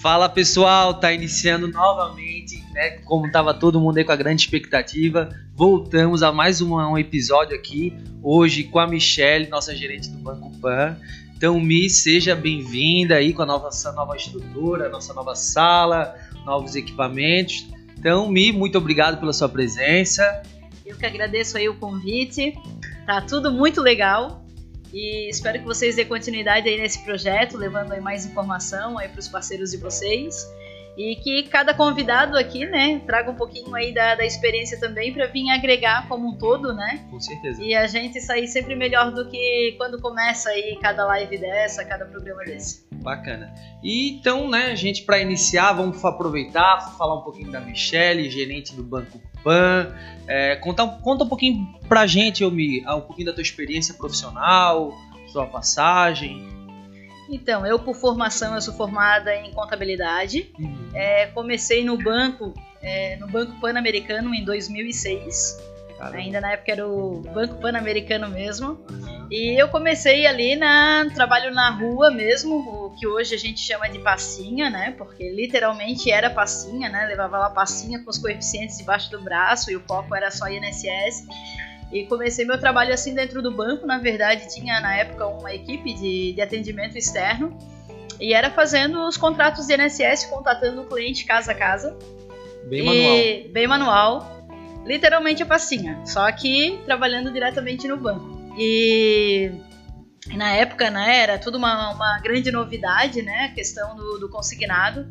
Fala pessoal, tá iniciando novamente, né? Como estava todo mundo aí com a grande expectativa, voltamos a mais um, um episódio aqui hoje com a Michelle, nossa gerente do Banco Pan. Então, Mi, seja bem-vinda aí com a nossa nova estrutura, nossa nova sala, novos equipamentos. Então, Mi, muito obrigado pela sua presença. Eu que agradeço aí o convite. Tá tudo muito legal. E espero que vocês dêem continuidade aí nesse projeto, levando aí mais informação aí para os parceiros de vocês. E que cada convidado aqui, né, traga um pouquinho aí da, da experiência também para vir agregar como um todo, né? Com certeza. E a gente sair sempre melhor do que quando começa aí cada live dessa, cada programa desse. Bacana. E então, né, gente, para iniciar, vamos aproveitar, falar um pouquinho da Michelle, gerente do Banco Pan. É, conta, conta um pouquinho pra gente, Elmi, um pouquinho da tua experiência profissional, sua passagem. Então, eu por formação, eu sou formada em contabilidade. Uhum. É, comecei no banco, é, no Banco Pan-Americano em 2006. Caramba. Ainda na época era o Banco Pan-Americano mesmo. Uhum. E eu comecei ali na trabalho na rua mesmo, o que hoje a gente chama de passinha, né? Porque literalmente era passinha, né? Levava lá passinha com os coeficientes debaixo do braço e o foco era só INSS. E comecei meu trabalho assim dentro do banco. Na verdade, tinha na época uma equipe de, de atendimento externo e era fazendo os contratos de INSS, contatando o cliente casa a casa. Bem manual. Bem manual. Literalmente a passinha, só que trabalhando diretamente no banco. E na época, né, era tudo uma, uma grande novidade, né, a questão do, do consignado.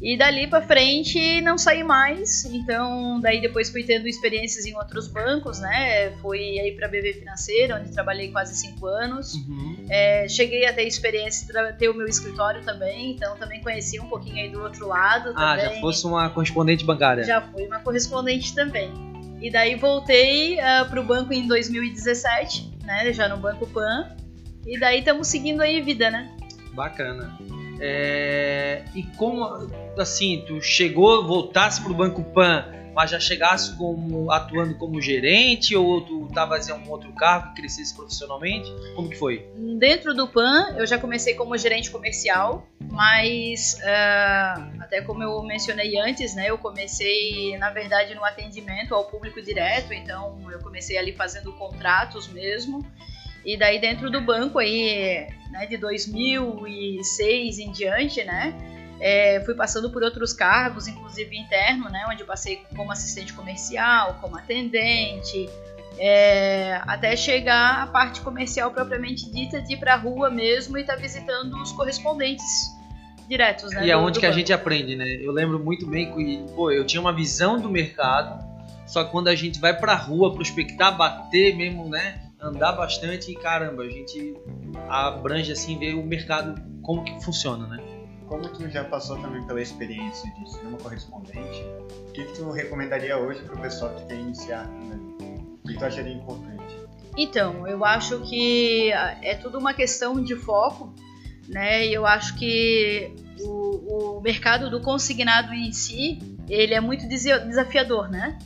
E dali para frente não saí mais. Então, daí depois fui tendo experiências em outros bancos, né? Fui aí para BB Financeira, onde trabalhei quase cinco anos. Uhum. É, cheguei a ter experiência para ter o meu escritório também, então também conheci um pouquinho aí do outro lado. Ah, também. já fosse uma correspondente bancária? Já fui uma correspondente também. E daí voltei uh, ah, para o banco em 2017, né? Já no Banco Pan. E daí estamos seguindo aí vida, né? Bacana. É, e como, assim, tu chegou, voltasse pro Banco Pan, mas já chegasse como atuando como gerente ou tu estava em um outro cargo que crescesse profissionalmente? Como que foi? Dentro do PAN, eu já comecei como gerente comercial, mas uh, até como eu mencionei antes, né, eu comecei na verdade no atendimento ao público direto, então eu comecei ali fazendo contratos mesmo. E daí dentro do banco aí, né, de 2006 em diante, né, é, fui passando por outros cargos, inclusive interno, né, onde eu passei como assistente comercial, como atendente, é, até chegar à parte comercial propriamente dita de ir para a rua mesmo e estar tá visitando os correspondentes diretos, né? E é onde que banco. a gente aprende, né? Eu lembro muito bem que, pô, eu tinha uma visão do mercado, só que quando a gente vai para a rua prospectar, bater mesmo, né? Andar bastante e caramba, a gente abrange assim, ver o mercado como que funciona, né? Como tu já passou também pela experiência de ser uma correspondente, o que, que tu recomendaria hoje para o pessoal que quer iniciar? Né? O que tu acharia importante? Então, eu acho que é tudo uma questão de foco, né? Eu acho que o, o mercado do consignado em si, ele é muito desafiador, né?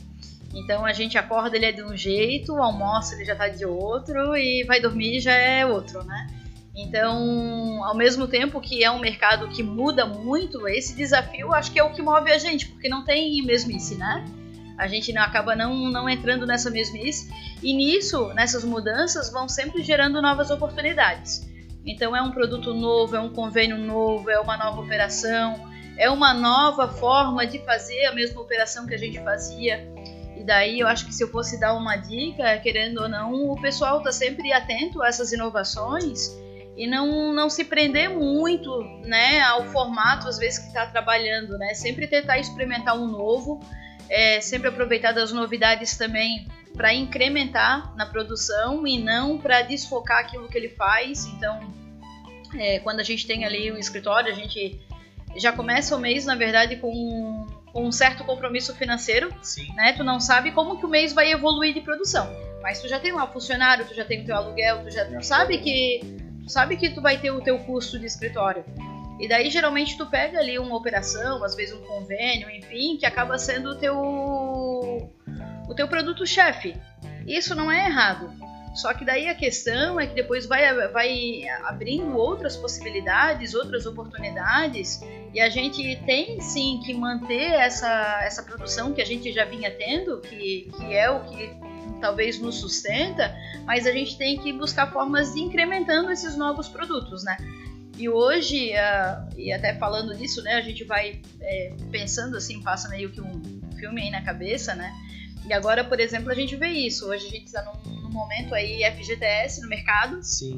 Então a gente acorda, ele é de um jeito, almoça, ele já tá de outro e vai dormir já é outro, né? Então, ao mesmo tempo que é um mercado que muda muito, esse desafio acho que é o que move a gente, porque não tem mesmice, né? A gente não, acaba não, não entrando nessa mesmice e nisso, nessas mudanças, vão sempre gerando novas oportunidades. Então, é um produto novo, é um convênio novo, é uma nova operação, é uma nova forma de fazer a mesma operação que a gente fazia. E daí eu acho que se eu fosse dar uma dica, querendo ou não, o pessoal está sempre atento a essas inovações e não, não se prender muito né, ao formato, às vezes, que está trabalhando, né? Sempre tentar experimentar um novo, é, sempre aproveitar das novidades também para incrementar na produção e não para desfocar aquilo que ele faz. Então, é, quando a gente tem ali o escritório, a gente já começa o mês, na verdade, com com um certo compromisso financeiro, Sim. né? Tu não sabe como que o mês vai evoluir de produção, mas tu já tem lá o funcionário, tu já tem o teu aluguel, tu já tu sabe que tu sabe que tu vai ter o teu custo de escritório. E daí geralmente tu pega ali uma operação, às vezes um convênio, enfim, que acaba sendo o teu o teu produto chefe. Isso não é errado. Só que daí a questão é que depois vai, vai abrindo outras possibilidades, outras oportunidades, e a gente tem sim que manter essa, essa produção que a gente já vinha tendo, que, que é o que talvez nos sustenta, mas a gente tem que buscar formas de incrementando esses novos produtos, né? E hoje, uh, e até falando disso, né, a gente vai é, pensando assim, passa meio que um filme aí na cabeça, né? E agora, por exemplo, a gente vê isso. Hoje a gente está num, num, momento aí FGTS no mercado, Sim.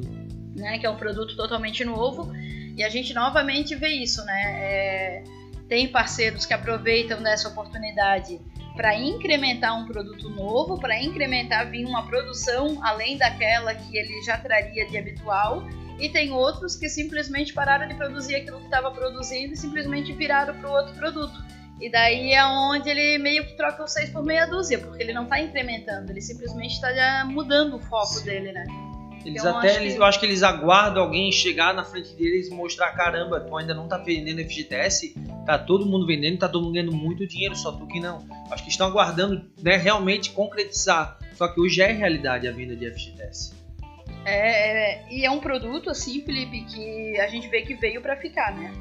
né, que é um produto totalmente novo, e a gente novamente vê isso, né? É, tem parceiros que aproveitam dessa oportunidade para incrementar um produto novo, para incrementar vir uma produção além daquela que ele já traria de habitual e tem outros que simplesmente pararam de produzir aquilo que estava produzindo e simplesmente viraram para o outro produto. E daí é onde ele meio que troca os seis por meia dúzia, porque ele não está incrementando, ele simplesmente está mudando o foco Sim. dele, né? Eles então, até, acho eles, que... eu acho que eles aguardam alguém chegar na frente deles e mostrar, caramba, tu ainda não tá vendendo FGTS, tá todo mundo vendendo, tá todo mundo ganhando muito dinheiro, só tu que não. Acho que estão aguardando né, realmente concretizar. Só que hoje é realidade a venda de FGTS. É, é, e é um produto, assim, Felipe, que a gente vê que veio para ficar, né?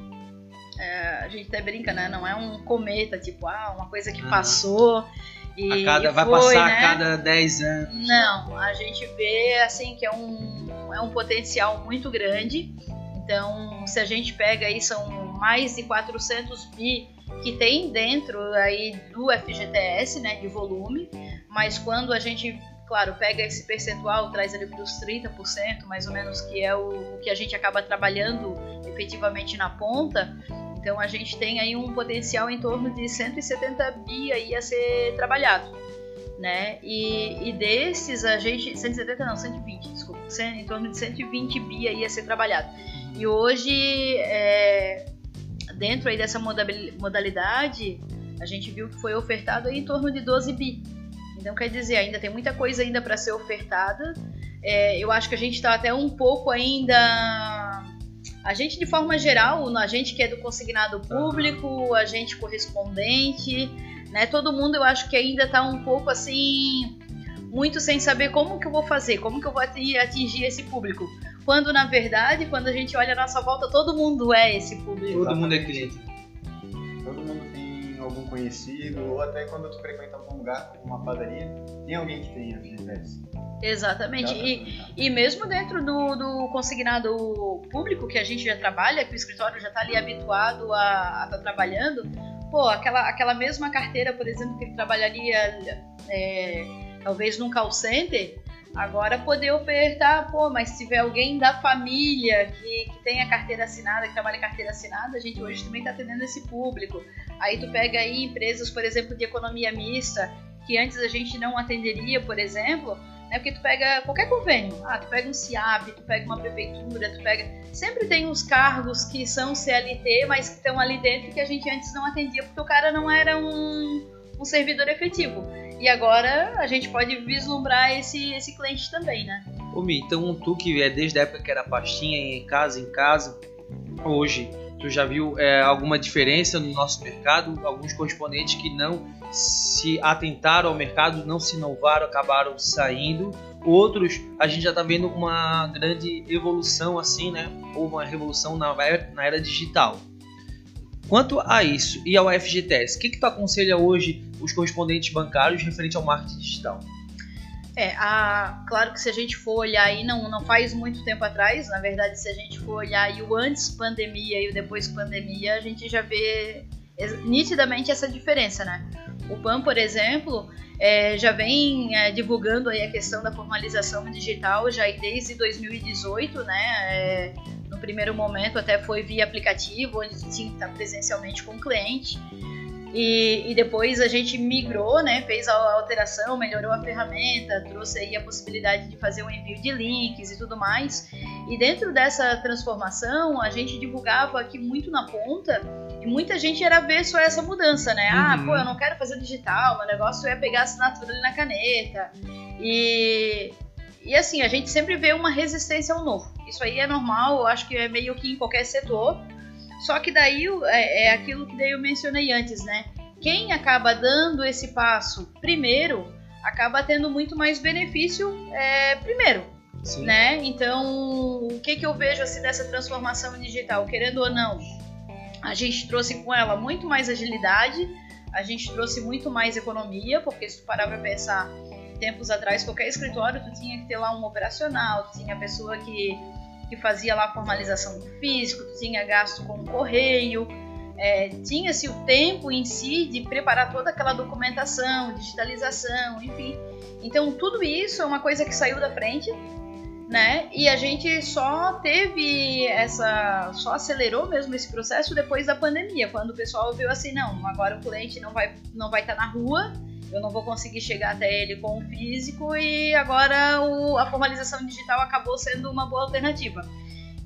É, a gente até brinca, né? Não é um cometa, tipo, ah, uma coisa que uhum. passou e, cada, e vai foi, passar né? a cada 10 anos. Não, a gente vê, assim, que é um, é um potencial muito grande. Então, se a gente pega aí, são mais de 400 bi que tem dentro aí do FGTS, né, de volume, mas quando a gente claro, pega esse percentual, traz ali para os 30%, mais ou menos, que é o que a gente acaba trabalhando efetivamente na ponta. Então a gente tem aí um potencial em torno de 170 bi aí a ser trabalhado. Né? E, e desses a gente 170 não, 120, desculpa, em torno de 120 bi aí a ser trabalhado. E hoje é, dentro aí dessa modalidade a gente viu que foi ofertado aí em torno de 12 bi. Então, quer dizer, ainda tem muita coisa ainda para ser ofertada. É, eu acho que a gente está até um pouco ainda. A gente, de forma geral, a gente que é do consignado público, a gente correspondente, né? Todo mundo eu acho que ainda está um pouco assim, muito sem saber como que eu vou fazer, como que eu vou atingir esse público. Quando na verdade, quando a gente olha a nossa volta, todo mundo é esse público. Todo mundo é cliente algum conhecido, ou até quando tu frequenta algum lugar, uma padaria, tem alguém que tenha FGTS. Exatamente. E, e mesmo dentro do, do consignado público que a gente já trabalha, que o escritório já está ali habituado a estar tá trabalhando, pô, aquela, aquela mesma carteira, por exemplo, que ele trabalharia é, talvez num call center, Agora poder ofertar, pô, mas se tiver alguém da família que, que tem a carteira assinada, que trabalha carteira assinada, a gente hoje também está atendendo esse público. Aí tu pega aí empresas, por exemplo, de economia mista, que antes a gente não atenderia, por exemplo, né? Porque tu pega qualquer convênio, ah, tu pega um CIAP, tu pega uma prefeitura, tu pega. Sempre tem uns cargos que são CLT, mas que estão ali dentro que a gente antes não atendia, porque o cara não era um, um servidor efetivo. E agora a gente pode vislumbrar esse, esse cliente também, né? Ô Mi, então tu que é desde a época que era pastinha em casa em casa, hoje tu já viu é, alguma diferença no nosso mercado? Alguns correspondentes que não se atentaram ao mercado, não se inovaram, acabaram saindo. Outros, a gente já está vendo uma grande evolução assim, né? Ou uma revolução na era, na era digital. Quanto a isso e ao FGTS, o que, que tu aconselha hoje os correspondentes bancários referente ao marketing digital? É, a, claro que se a gente for olhar aí, não, não faz muito tempo atrás, na verdade, se a gente for olhar aí o antes pandemia e o depois pandemia, a gente já vê nitidamente essa diferença, né? O PAN, por exemplo, é, já vem é, divulgando aí a questão da formalização digital já desde 2018, né? É, primeiro momento até foi via aplicativo, onde tinha que estar presencialmente com o cliente. E, e, depois a gente migrou, né, fez a alteração, melhorou a ferramenta, trouxe aí a possibilidade de fazer o um envio de links e tudo mais. E dentro dessa transformação, a gente divulgava aqui muito na ponta e muita gente era ver só essa mudança, né? Ah, uhum. Ah, pô, eu não quero fazer digital, meu negócio é pegar a assinatura ali na caneta. E, e assim, a gente sempre vê uma resistência ao novo. Isso aí é normal, eu acho que é meio que em qualquer setor. Só que daí é, é aquilo que daí eu mencionei antes, né? Quem acaba dando esse passo primeiro acaba tendo muito mais benefício é, primeiro. Sim. Né? Então, o que, que eu vejo assim dessa transformação digital? Querendo ou não, a gente trouxe com ela muito mais agilidade, a gente trouxe muito mais economia, porque se tu parar para pensar, tempos atrás, qualquer escritório, tu tinha que ter lá um operacional, tu tinha a pessoa que, que fazia lá a formalização do físico, tinha gasto com o correio, é, tinha-se o tempo em si de preparar toda aquela documentação, digitalização, enfim. Então tudo isso é uma coisa que saiu da frente, né? E a gente só teve essa, só acelerou mesmo esse processo depois da pandemia, quando o pessoal viu assim, não, agora o cliente não vai, não vai estar na rua, eu não vou conseguir chegar até ele com o físico e agora o, a formalização digital acabou sendo uma boa alternativa.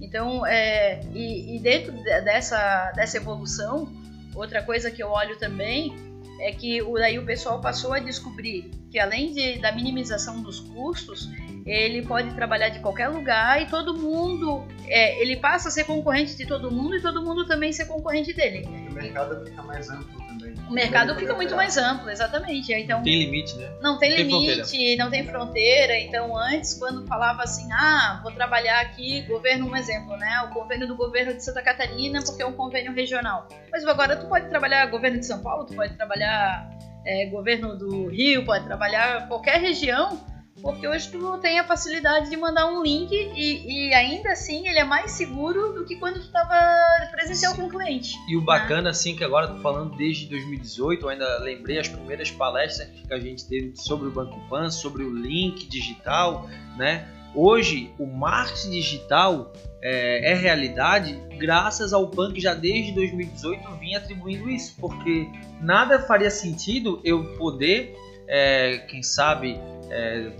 Então, é, e, e, dentro dessa, dessa evolução, outra coisa que eu olho também é que o, daí o pessoal passou a descobrir que além de, da minimização dos custos, ele pode trabalhar de qualquer lugar e todo mundo, é, ele passa a ser concorrente de todo mundo e todo mundo também ser concorrente dele. O mercado fica mais amplo o mercado fica muito mais amplo, exatamente. Então, não tem limite, né? Não tem, tem limite, fronteira. não tem fronteira. Então, antes, quando falava assim, ah, vou trabalhar aqui, governo, um exemplo, né? O convênio do governo de Santa Catarina, porque é um convênio regional. Mas agora tu pode trabalhar governo de São Paulo, tu pode trabalhar é, governo do Rio, pode trabalhar qualquer região porque hoje tu tem a facilidade de mandar um link e, e ainda assim ele é mais seguro do que quando tu estava presencial Sim. com o cliente. E o bacana, né? assim, que agora tô falando desde 2018, eu ainda lembrei as primeiras palestras que a gente teve sobre o Banco Pan, sobre o link digital, né? Hoje, o marketing digital é, é, realidade graças ao PAN que já desde 2018 vinha atribuindo isso, porque nada faria sentido eu poder, é, quem sabe, é,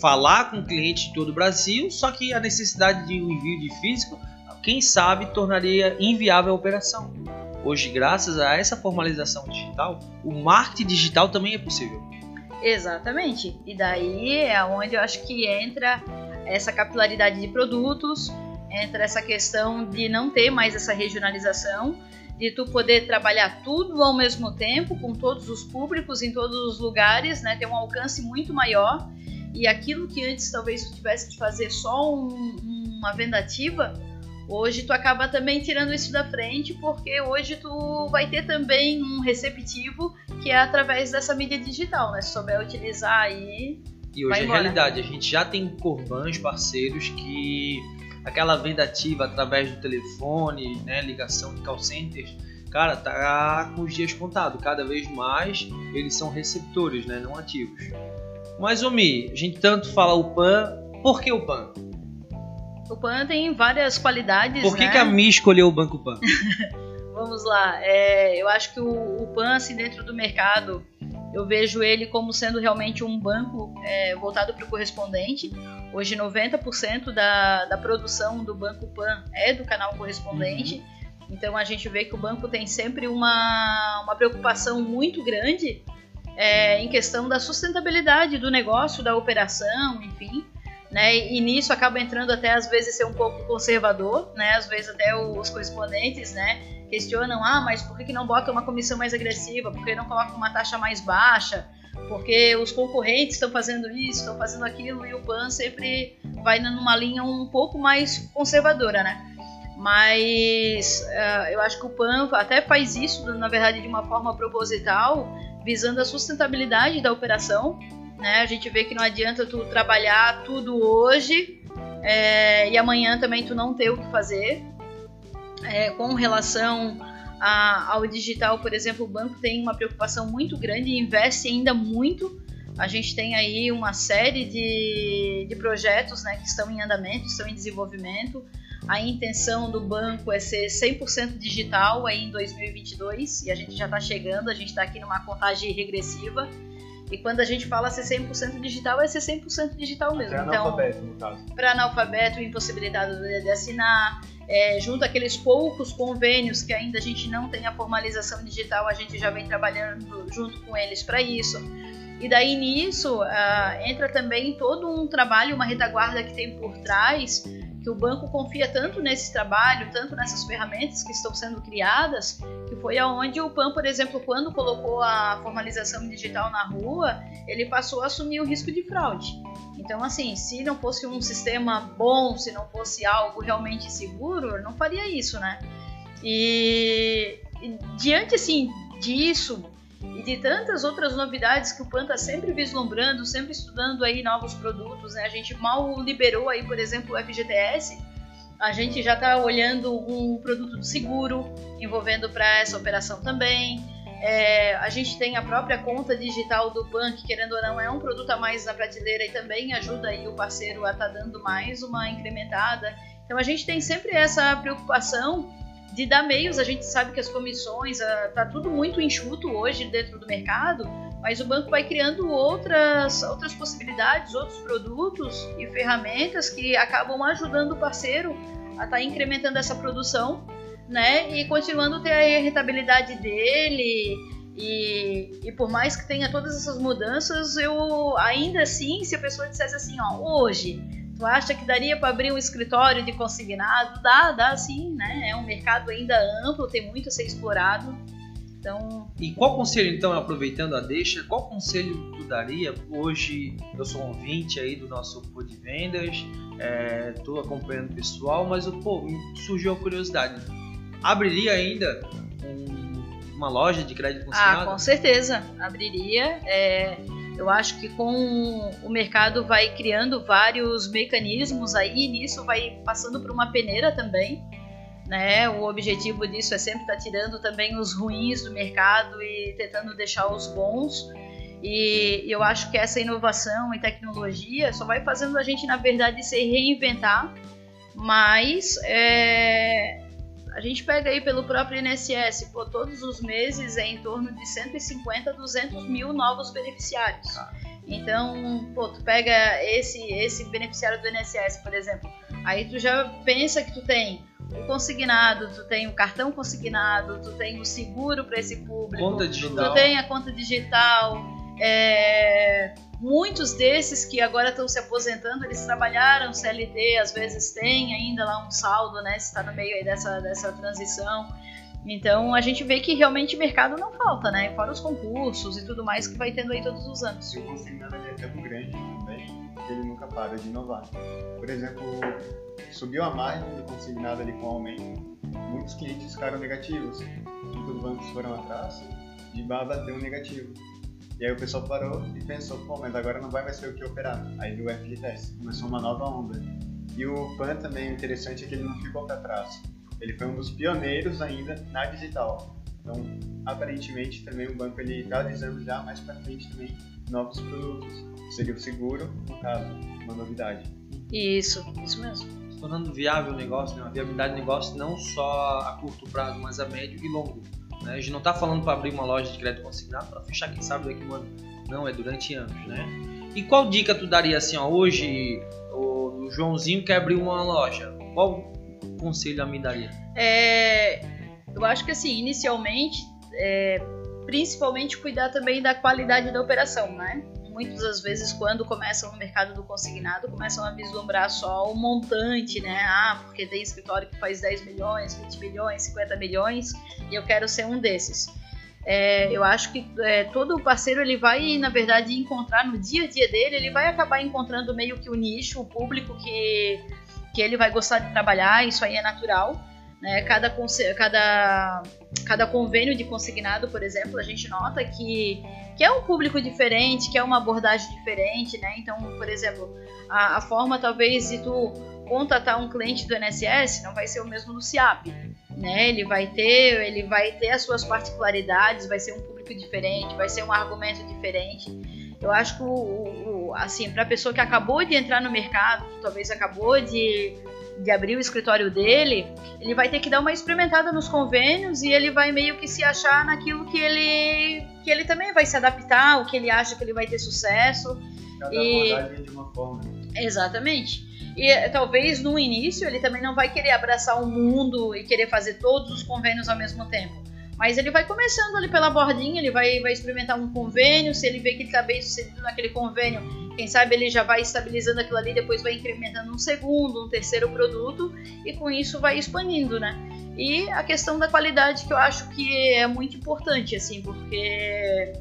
falar com clientes de todo o Brasil, só que a necessidade de um envio de físico, quem sabe, tornaria inviável a operação. Hoje, graças a essa formalização digital, o marketing digital também é possível. Exatamente. E daí é onde eu acho que entra essa capilaridade de produtos, entra essa questão de não ter mais essa regionalização, de tu poder trabalhar tudo ao mesmo tempo, com todos os públicos, em todos os lugares, né? ter um alcance muito maior e aquilo que antes talvez tu tivesse que fazer só um, uma vendativa, hoje tu acaba também tirando isso da frente, porque hoje tu vai ter também um receptivo que é através dessa mídia digital, né? Se souber utilizar aí. E hoje é realidade, a gente já tem corbãs parceiros que aquela venda ativa através do telefone, né, ligação de call centers, cara, tá com os dias contados. Cada vez mais eles são receptores, né, não ativos. Mas, Omi, a gente tanto fala o PAN, por que o PAN? O PAN tem várias qualidades. Por que, né? que a Mi escolheu o Banco PAN? Vamos lá, é, eu acho que o, o, PAN, assim, dentro do mercado, eu vejo ele como sendo realmente um banco é, voltado para o correspondente. Hoje, 90% da, da produção do Banco PAN é do canal correspondente. Uhum. Então, a gente vê que o banco tem sempre uma, uma preocupação muito grande é, em questão da sustentabilidade do negócio, da operação, enfim. Né, e nisso acaba entrando até às vezes ser um pouco conservador, né, às vezes até os correspondentes né, questionam, ah, mas por que, não bota uma comissão mais agressiva, por que não coloca uma taxa mais baixa, porque os concorrentes estão fazendo isso, estão fazendo aquilo, e o PAN sempre vai numa linha um pouco mais conservadora, né? Mas uh, eu acho que o PAN até faz isso, na verdade, de uma forma proposital, visando a sustentabilidade da operação. Né? A gente vê que não adianta tu trabalhar tudo hoje é, e amanhã também tu não ter o que fazer. É, com relação a, ao digital, por exemplo, o banco tem uma preocupação muito grande e investe ainda muito. A gente tem aí uma série de, de projetos né, que estão em andamento, estão em desenvolvimento. A intenção do banco é ser 100% digital aí em 2022 e a gente já está chegando, a gente está aqui numa contagem regressiva. E quando a gente fala ser 100% digital, é ser 100% digital mesmo. Para então, analfabeto, no caso. Para analfabeto, impossibilidade de assinar, é, junto àqueles poucos convênios que ainda a gente não tem a formalização digital, a gente já vem trabalhando junto com eles para isso. E daí nisso uh, entra também todo um trabalho, uma retaguarda que tem por trás que o banco confia tanto nesse trabalho, tanto nessas ferramentas que estão sendo criadas, que foi aonde o PAN, por exemplo, quando colocou a formalização digital na rua, ele passou a assumir o risco de fraude. Então, assim, se não fosse um sistema bom, se não fosse algo realmente seguro, não faria isso, né? E, diante, assim, disso, e de tantas outras novidades que o PAN está sempre vislumbrando, sempre estudando aí novos produtos. Né? A gente mal liberou aí, por exemplo, o FGTS. A gente já está olhando um produto de seguro envolvendo para essa operação também. É, a gente tem a própria conta digital do PAN, que querendo ou não é um produto a mais na prateleira e também ajuda aí o parceiro a estar tá dando mais uma incrementada. Então a gente tem sempre essa preocupação de dar meios. A gente sabe que as comissões, está ah, tudo muito enxuto hoje dentro do mercado, mas o banco vai criando outras, outras possibilidades, outros produtos e ferramentas que acabam ajudando o parceiro a estar tá incrementando essa produção, né? E continuando a ter a rentabilidade dele. E, e por mais que tenha todas essas mudanças, eu ainda assim, se a pessoa dissesse assim, ó, hoje Tu acha que daria para abrir um escritório de consignado? Dá, dá sim, né? É um mercado ainda amplo, tem muito a ser explorado. Então... E qual conselho, então, aproveitando a deixa, qual conselho tu daria? Hoje eu sou um ouvinte aí do nosso Pô de Vendas, estou é, acompanhando o pessoal, mas pô, surgiu a curiosidade. Abriria ainda um, uma loja de crédito consignado? Ah, com certeza, abriria. É eu acho que com o mercado vai criando vários mecanismos aí, nisso vai passando por uma peneira também. Né? O objetivo disso é sempre estar tá tirando também os ruins do mercado e tentando deixar os bons. E eu acho que essa inovação e tecnologia só vai fazendo a gente, na verdade, se reinventar, mas é, a gente pega aí pelo próprio INSS, pô, todos os meses é em torno de 150 a 200 mil novos beneficiários. Tá. Então, pô, tu pega esse, esse beneficiário do INSS, por exemplo, aí tu já pensa que tu tem o consignado, tu tem o cartão consignado, tu tem o seguro para esse público, conta digital. tu tem a conta digital, é, muitos desses que agora estão se aposentando, eles trabalharam CLT, às vezes tem ainda lá um saldo, né? Está no meio aí dessa, dessa transição. Então a gente vê que realmente mercado não falta, né? Fora os concursos e tudo mais que vai tendo aí todos os anos. E o consignado é tão grande também que ele nunca para de inovar. Por exemplo, subiu a margem do consignado ali com o aumento, muitos clientes ficaram negativos. E os bancos foram atrás, de baba deu um negativo. E aí o pessoal parou e pensou, pô, mas agora não vai mais ser o que operar. Aí do FGTS começou uma nova onda. E o PAN também, o interessante é que ele não ficou para trás. Ele foi um dos pioneiros ainda na digital. Então, aparentemente, também o banco ele está analisando já mais para frente também novos produtos. Seria o seguro, no caso, uma novidade. Isso, isso mesmo. Tornando viável o negócio, né? uma viabilidade do negócio não só a curto prazo, mas a médio e longo. Né? A gente não está falando para abrir uma loja de crédito consignado para fechar, quem sabe, daqui um ano. Não, é durante anos, né? E qual dica tu daria assim, ó, hoje o Joãozinho quer abrir uma loja? Qual conselho me daria? É, eu acho que assim, inicialmente, é, principalmente cuidar também da qualidade da operação, né? Muitas das vezes, quando começam no mercado do consignado, começam a vislumbrar só o montante, né? Ah, porque tem escritório que faz 10 milhões, 20 milhões, 50 milhões, e eu quero ser um desses. É, eu acho que é, todo parceiro ele vai, na verdade, encontrar no dia a dia dele, ele vai acabar encontrando meio que o nicho, o público que, que ele vai gostar de trabalhar, isso aí é natural. Né? Cada, cada, cada convênio de consignado, por exemplo, a gente nota que, que é um público diferente, que é uma abordagem diferente. Né? Então, por exemplo, a, a forma talvez de tu contatar um cliente do INSS não vai ser o mesmo do CIAP. Né? Ele vai ter, ele vai ter as suas particularidades, vai ser um público diferente, vai ser um argumento diferente. Eu acho que o, o assim, para a pessoa que acabou de entrar no mercado, talvez acabou de de abrir o escritório dele, ele vai ter que dar uma experimentada nos convênios e ele vai meio que se achar naquilo que ele que ele também vai se adaptar, o que ele acha que ele vai ter sucesso. Cada e... de uma forma. Exatamente. E eh, talvez no início ele também não vai querer abraçar o mundo e querer fazer todos os convênios ao mesmo tempo. Mas ele vai começando ali pela bordinha, ele vai, vai experimentar um convênio, se ele vê que ele está bem sucedido naquele convênio, quem sabe ele já vai estabilizando aquilo ali, depois vai incrementando um segundo, um terceiro produto, e com isso vai expandindo, né? E a questão da qualidade que eu acho que é muito importante, assim, porque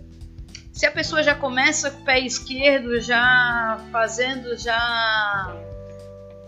se a pessoa já começa com o pé esquerdo, já fazendo já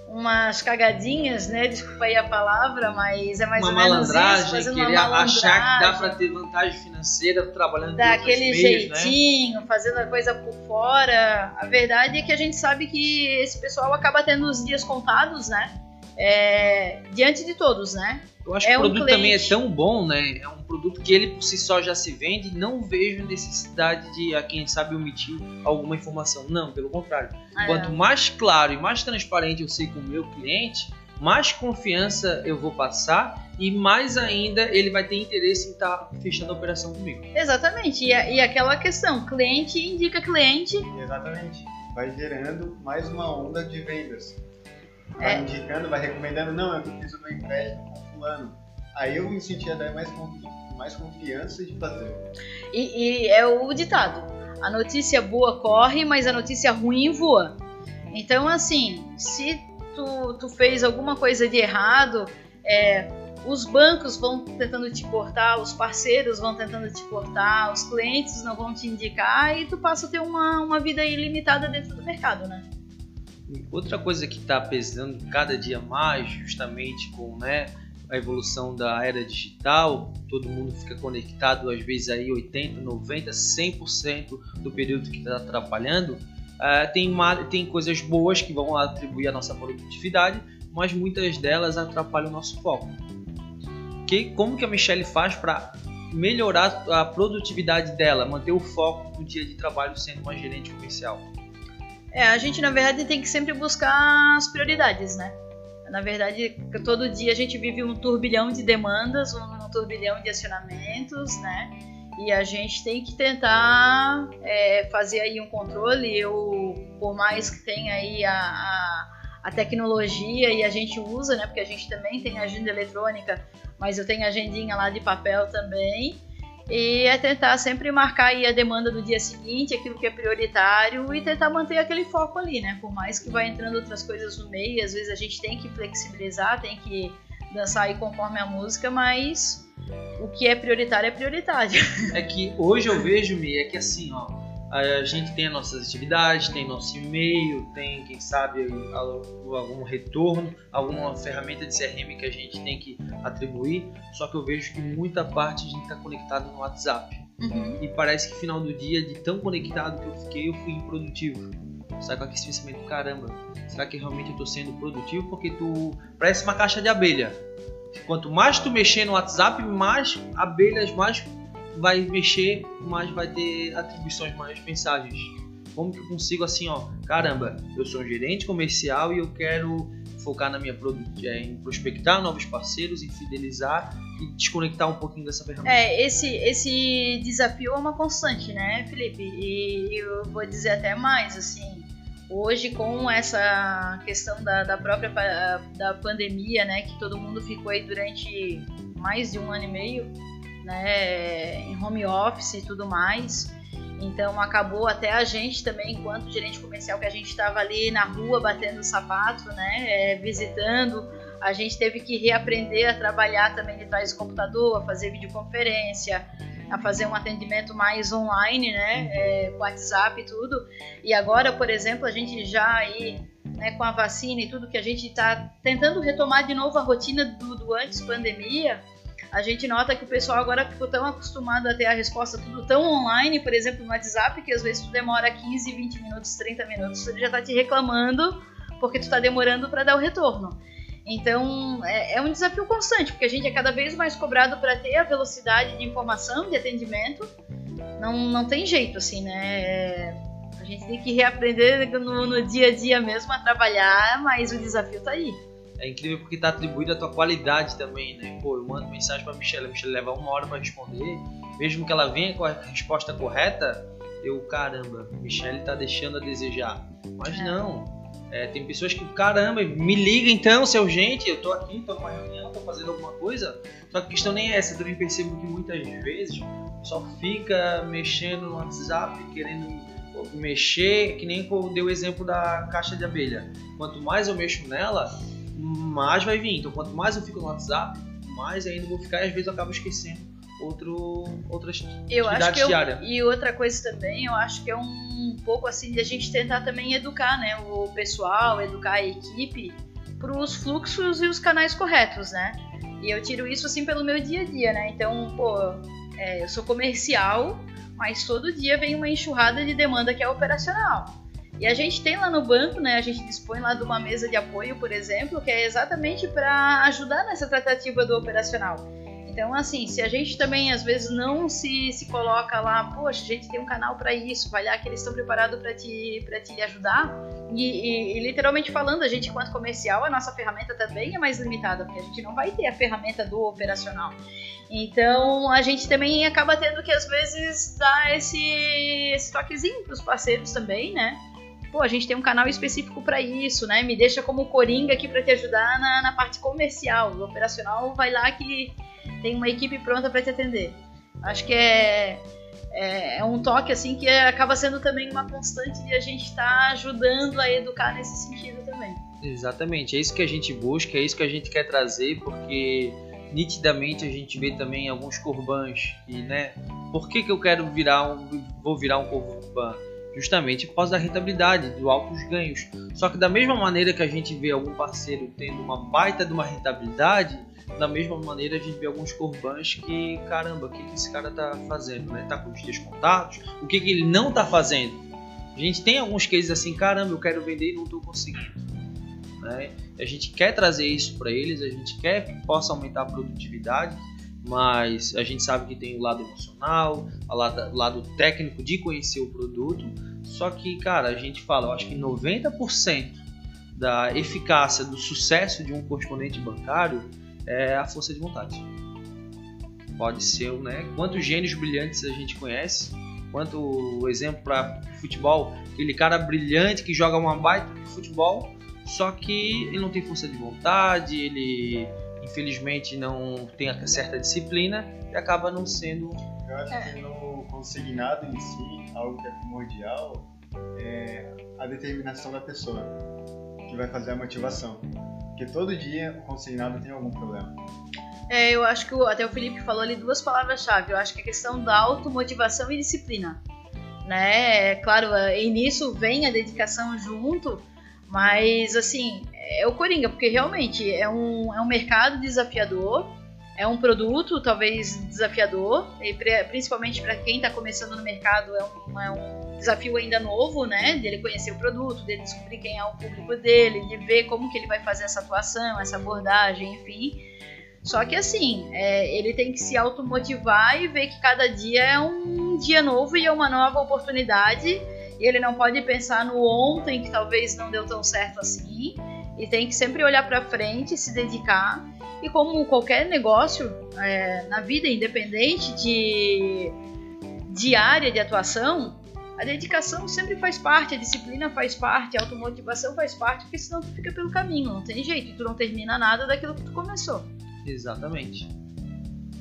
umas cagadinhas, né? Desculpa aí a palavra, mas é mais uma ou menos malandragem, isso, fazendo querer uma achar que dá para ter vantagem financeira trabalhando daquele né? jeitinho, né? fazendo a coisa por fora. A verdade é que a gente sabe que esse pessoal acaba tendo os dias contados, né? É, diante de todos, né? Eu acho É que o um produto também é tão bom, né? É um produto que ele por si só já se vende, não vejo necessidade de, a quem sabe, omitir alguma informação. Não, pelo contrário. É. Quanto mais claro e mais transparente eu sei com o meu cliente, mais confiança eu vou passar e mais ainda ele vai ter interesse em estar fechando a operação comigo. Exatamente. E, a- e aquela questão, cliente indica cliente. Exatamente. Vai gerando mais uma onda de vendas. Vai É. indicando, vai recomendando, não, eu fiz o meu empréstimo fulano. Aí eu me senti até mais, confi- mais confiança de fazer. E, e é o ditado: a notícia boa corre, mas a notícia ruim voa. Então, assim, se tu, tu fez alguma coisa de errado, é, os bancos vão tentando te cortar, os parceiros vão tentando te cortar, os clientes não vão te indicar e tu passa a ter uma, uma vida ilimitada dentro do mercado, né? Outra coisa que está pesando cada dia mais, justamente com né, a evolução da era digital, todo mundo fica conectado, às vezes aí 80, 90, 100% do período que está atrapalhando. Ah, tem, ma- tem coisas boas que vão atribuir a nossa produtividade, mas muitas delas atrapalham o nosso foco. Que, como que a Michelle faz para melhorar a produtividade dela, manter o foco no dia de trabalho sendo uma gerente comercial? É, a gente na verdade tem que sempre buscar as prioridades, né? Na verdade, todo dia a gente vive um turbilhão de demandas, um turbilhão de acionamentos, né? E a gente tem que tentar é, fazer aí um controle. Eu, por mais que tenha aí a, a, a tecnologia e a gente usa, né? Porque a gente também tem agenda eletrônica, mas eu tenho agendinha lá de papel também. E é tentar sempre marcar aí a demanda do dia seguinte, aquilo que é prioritário e tentar manter aquele foco ali, né? Por mais que vai entrando outras coisas no meio, às vezes a gente tem que flexibilizar, tem que dançar aí conforme a música, mas o que é prioritário é prioritário. É que hoje eu vejo, Mi, é que assim, ó, a gente tem as nossas atividades, tem nosso e-mail, tem, quem sabe, al- algum retorno, alguma ferramenta de CRM que a gente tem que atribuir, só que eu vejo que muita parte a gente está conectado no WhatsApp. Uhum. E parece que final do dia, de tão conectado que eu fiquei, eu fui improdutivo. Sai com aquele pensamento, caramba, será que realmente eu tô sendo produtivo? Porque tu parece uma caixa de abelha. Quanto mais tu mexer no WhatsApp, mais abelhas, mais vai mexer, mais vai ter atribuições, mais mensagens. Como que eu consigo assim, ó, caramba, eu sou um gerente comercial e eu quero focar na minha produ- é, em prospectar novos parceiros, em fidelizar e desconectar um pouquinho dessa ferramenta. É, esse, esse desafio é uma constante, né, Felipe? E eu vou dizer até mais, assim, hoje com essa questão da, da própria da pandemia, né, que todo mundo ficou aí durante mais de um ano e meio, né, em home office e tudo mais. Então acabou até a gente também, enquanto gerente comercial, que a gente estava ali na rua batendo sapato, né, é, visitando. A gente teve que reaprender a trabalhar também de trás do computador, a fazer videoconferência, a fazer um atendimento mais online, né, é, WhatsApp e tudo. E agora, por exemplo, a gente já aí, né, com a vacina e tudo que a gente está tentando retomar de novo a rotina do, do antes pandemia, a gente nota que o pessoal agora ficou tão acostumado a ter a resposta tudo tão online, por exemplo, no WhatsApp, que às vezes tu demora 15, 20 minutos, 30 minutos, ele já tá te reclamando porque tu tá demorando para dar o retorno. Então, é, é um desafio constante, porque a gente é cada vez mais cobrado para ter a velocidade de informação, de atendimento. Não, não tem jeito, assim, né? É, a gente tem que reaprender no, no dia a dia mesmo a trabalhar, mas o desafio tá aí. É incrível porque tá atribuído a tua qualidade também, né? Pô, eu mando mensagem pra Michelle, a Michelle leva uma hora pra responder, mesmo que ela venha com a resposta correta, eu, caramba, Michelle tá deixando a desejar. Mas É. não, É, tem pessoas que, caramba, me liga então, seu gente, eu tô aqui, tô numa reunião, tô fazendo alguma coisa. Só que a questão nem é essa, eu também percebo que muitas vezes só fica mexendo no WhatsApp, querendo mexer, que nem eu dei o exemplo da caixa de abelha. Quanto mais eu mexo nela, mais vai vir. Então, quanto mais eu fico no WhatsApp, mais ainda vou ficar e às vezes eu acabo esquecendo outro, outras eu atividades acho que eu, diárias. E outra coisa também, eu acho que é um pouco assim de a gente tentar também educar né, o pessoal, educar a equipe para os fluxos e os canais corretos, né? E eu tiro isso assim pelo meu dia a dia, né? Então, pô, é, eu sou comercial, mas todo dia vem uma enxurrada de demanda que é operacional. E a gente tem lá no banco, né? A gente dispõe lá de uma mesa de apoio, por exemplo, que é exatamente para ajudar nessa tratativa do operacional. Então, assim, se a gente também às vezes não se, se coloca lá, poxa, a gente tem um canal para isso, vai lá que eles estão preparados para te, te ajudar. E, e, e, literalmente falando, a gente, enquanto comercial, a nossa ferramenta também é mais limitada, porque a gente não vai ter a ferramenta do operacional. Então, a gente também acaba tendo que, às vezes, dar esse, esse toquezinho para os parceiros também, né? Pô, a gente tem um canal específico para isso, né? Me deixa como coringa aqui para te ajudar na, na parte comercial. O operacional vai lá que tem uma equipe pronta para te atender. Acho que é, é, é, um toque assim que acaba sendo também uma constante de a gente estar tá ajudando a educar nesse sentido também. Exatamente, é isso que a gente busca, é isso que a gente quer trazer, porque nitidamente a gente vê também alguns corbãs e, né, por que, que eu quero virar um, vou virar um corban? Justamente por causa da rentabilidade, dos altos ganhos. Só que da mesma maneira que a gente vê algum parceiro tendo uma baita de uma rentabilidade, da mesma maneira a gente vê alguns corbãs que, caramba, o que, esse cara tá fazendo, né? Tá com os descontados, o que, que ele não tá fazendo. A gente tem alguns cases assim, caramba, eu quero vender e não tô conseguindo. Né? A gente quer trazer isso para eles, a gente quer que possa aumentar a produtividade, mas a gente sabe que tem o lado emocional, o lado técnico de conhecer o produto. Só que, cara, a gente fala, eu acho que 90% da eficácia, do sucesso de um correspondente bancário é a força de vontade. Pode ser, né? Quantos gênios brilhantes a gente conhece? Quanto exemplo para futebol, aquele cara brilhante que joga uma baita de futebol, só que ele não tem força de vontade, ele infelizmente não tem a certa disciplina e acaba não sendo. Eu acho que no consignado em si, algo que é primordial é a determinação da pessoa que vai fazer a motivação. Porque todo dia o consignado tem algum problema. É, eu acho que o, até o Felipe falou ali duas palavras-chave. Eu acho que a questão da automotivação e disciplina. Né? É, claro, é, e nisso vem a dedicação junto, mas assim, é o Coringa, porque realmente é um, é um mercado desafiador, é um produto talvez desafiador, e principalmente para quem está começando no mercado, é um, é um desafio ainda novo, né? Dele conhecer o produto, dele descobrir quem é o público dele, de ver como que ele vai fazer essa atuação, essa abordagem, enfim. Só que assim, é, ele tem que se automotivar e ver que cada dia é um dia novo e é uma nova oportunidade. E ele não pode pensar no ontem que talvez não deu tão certo assim. E tem que sempre olhar para frente, se dedicar. E como qualquer negócio é, na vida, independente de, de área de atuação, a dedicação sempre faz parte, a disciplina faz parte, a automotivação faz parte, porque senão tu fica pelo caminho, não tem jeito, tu não termina nada daquilo que tu começou. Exatamente.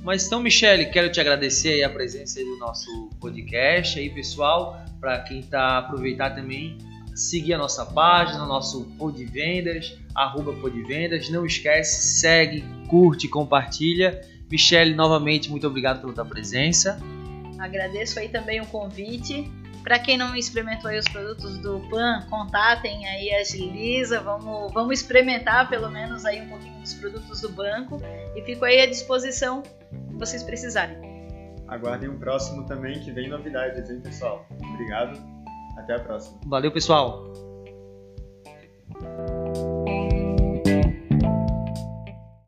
Mas então, Michele, quero te agradecer a presença do nosso podcast aí, pessoal, para quem está aproveitar também seguir a nossa página, nosso Podvendas, arroba Podvendas. Não esquece, segue, curte, compartilha. Michele, novamente, muito obrigado pela tua presença. Agradeço aí também o convite. Para quem não experimentou os produtos do Pan, contatem aí a Gilisa, vamos, vamos experimentar pelo menos aí um pouquinho dos produtos do banco e fico aí à disposição se vocês precisarem. Aguardem um próximo também que vem novidades, hein, pessoal? Obrigado, até a próxima. Valeu, pessoal!